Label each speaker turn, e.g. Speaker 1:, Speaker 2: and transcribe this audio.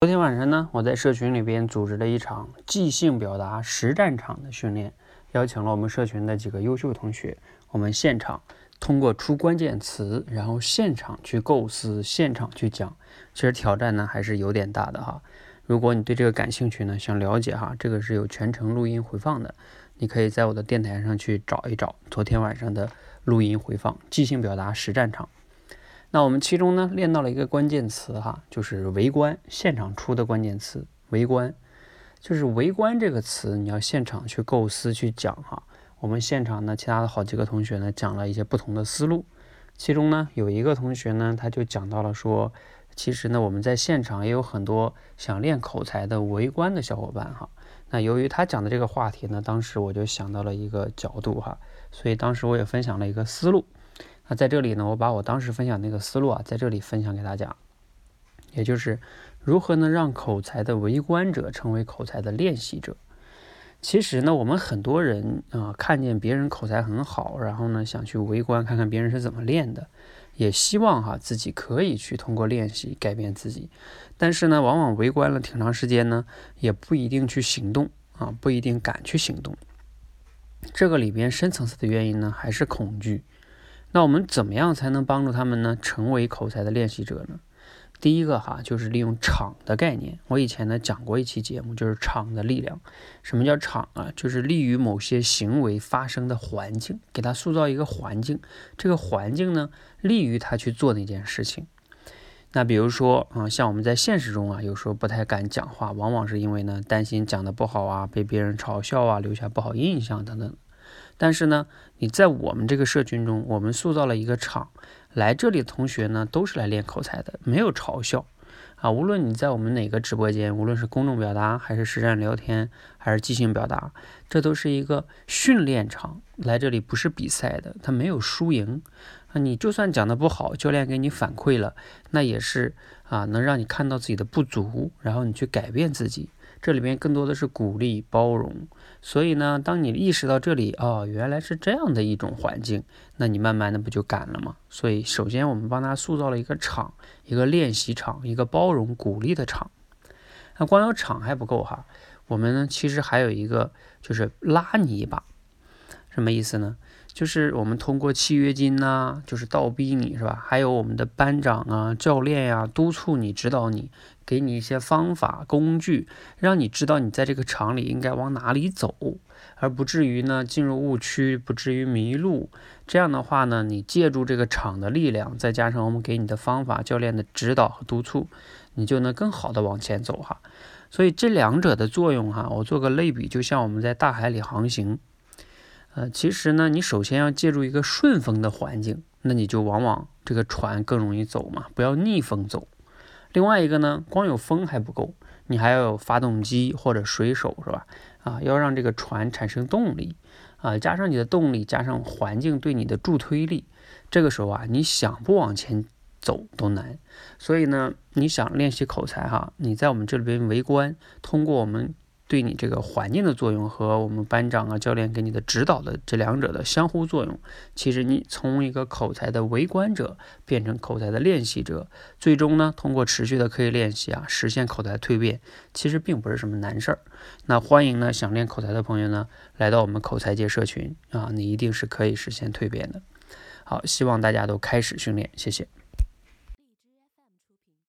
Speaker 1: 昨天晚上呢，我在社群里边组织了一场即兴表达实战场的训练，邀请了我们社群的几个优秀同学，我们现场通过出关键词，然后现场去构思，现场去讲。其实挑战呢还是有点大的哈。如果你对这个感兴趣呢，想了解哈，这个是有全程录音回放的，你可以在我的电台上去找一找昨天晚上的录音回放，即兴表达实战场。那我们其中呢练到了一个关键词哈，就是围观。现场出的关键词围观，就是围观这个词，你要现场去构思去讲哈。我们现场呢，其他的好几个同学呢讲了一些不同的思路，其中呢有一个同学呢他就讲到了说，其实呢我们在现场也有很多想练口才的围观的小伙伴哈。那由于他讲的这个话题呢，当时我就想到了一个角度哈，所以当时我也分享了一个思路。那在这里呢，我把我当时分享那个思路啊，在这里分享给大家，也就是如何能让口才的围观者成为口才的练习者。其实呢，我们很多人啊，看见别人口才很好，然后呢想去围观看看别人是怎么练的，也希望哈自己可以去通过练习改变自己。但是呢，往往围观了挺长时间呢，也不一定去行动啊，不一定敢去行动。这个里边深层次的原因呢，还是恐惧。那我们怎么样才能帮助他们呢？成为口才的练习者呢？第一个哈，就是利用场的概念。我以前呢讲过一期节目，就是场的力量。什么叫场啊？就是利于某些行为发生的环境，给他塑造一个环境。这个环境呢，利于他去做那件事情。那比如说啊，像我们在现实中啊，有时候不太敢讲话，往往是因为呢，担心讲的不好啊，被别人嘲笑啊，留下不好印象等等。但是呢，你在我们这个社群中，我们塑造了一个场，来这里的同学呢，都是来练口才的，没有嘲笑啊。无论你在我们哪个直播间，无论是公众表达，还是实战聊天，还是即兴表达，这都是一个训练场。来这里不是比赛的，它没有输赢啊。你就算讲的不好，教练给你反馈了，那也是啊，能让你看到自己的不足，然后你去改变自己。这里面更多的是鼓励、包容，所以呢，当你意识到这里哦，原来是这样的一种环境，那你慢慢的不就敢了吗？所以，首先我们帮他塑造了一个场，一个练习场，一个包容、鼓励的场。那光有场还不够哈，我们呢其实还有一个就是拉你一把，什么意思呢？就是我们通过契约金呐，就是倒逼你是吧？还有我们的班长啊、教练呀，督促你、指导你，给你一些方法、工具，让你知道你在这个厂里应该往哪里走，而不至于呢进入误区，不至于迷路。这样的话呢，你借助这个厂的力量，再加上我们给你的方法、教练的指导和督促，你就能更好的往前走哈。所以这两者的作用哈，我做个类比，就像我们在大海里航行。呃，其实呢，你首先要借助一个顺风的环境，那你就往往这个船更容易走嘛，不要逆风走。另外一个呢，光有风还不够，你还要有发动机或者水手，是吧？啊，要让这个船产生动力，啊，加上你的动力，加上环境对你的助推力，这个时候啊，你想不往前走都难。所以呢，你想练习口才哈，你在我们这里边围观，通过我们。对你这个环境的作用和我们班长啊、教练给你的指导的这两者的相互作用，其实你从一个口才的围观者变成口才的练习者，最终呢，通过持续的刻意练习啊，实现口才蜕变，其实并不是什么难事儿。那欢迎呢，想练口才的朋友呢，来到我们口才界社群啊，你一定是可以实现蜕变的。好，希望大家都开始训练，谢谢。